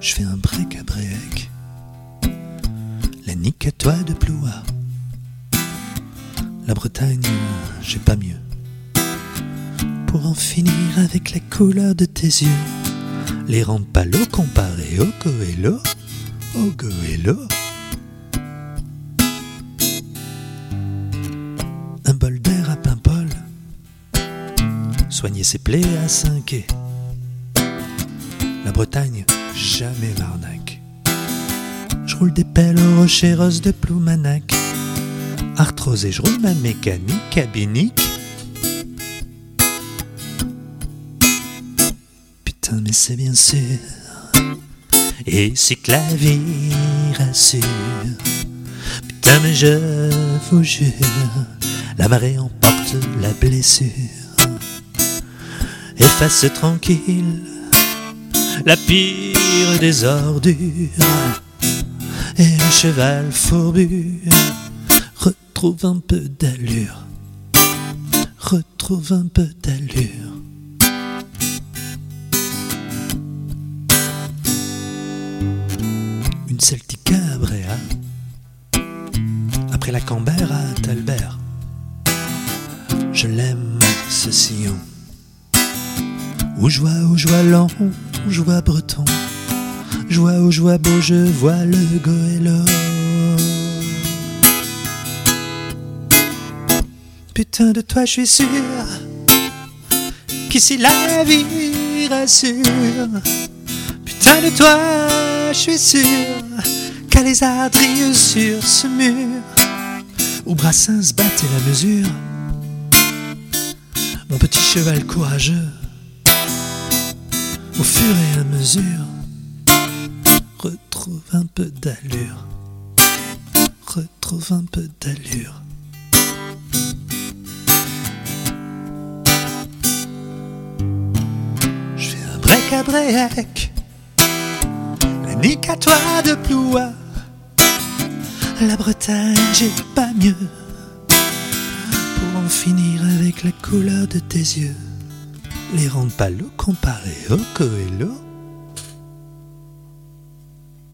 Je fais un break à break. La nique à toi de Ploua. La Bretagne, j'ai pas mieux. Pour en finir avec la couleur de tes yeux. Les palo comparés au goélo. Au goélo. Un bol d'air à Paimpol. Soigner ses plaies à 5 et La Bretagne, jamais l'arnaque. Je roule des pelles aux rochers roses de Ploumanac. Arthrose et je roule ma mécanique cabinique. Putain, mais c'est bien sûr. Et c'est que la vie rassure. Putain, mais je vous jure, la marée emporte la blessure. Efface tranquille la pire des ordures. Et le cheval fourbu retrouve un peu d'allure. Retrouve un peu d'allure. Une Celtica à Bréa. Après la Cambert à Talbert. Je l'aime, ce sillon. Où je vois, où où je vois breton. Je vois, vois beau, je vois le goélo. Putain de toi, je suis sûr qu'ici la vie rassure. Putain de toi, je suis sûr qu'à les ardrilles sur ce mur où Brassens battait la mesure. Mon petit cheval courageux, au fur et à mesure, retrouve un peu d'allure, retrouve un peu d'allure. Je fais un break à break, la nique à toi de Ploua. La Bretagne, j'ai pas mieux pour en finir avec la couleur de tes yeux. Les rendre pas l'eau comparés au Coelho.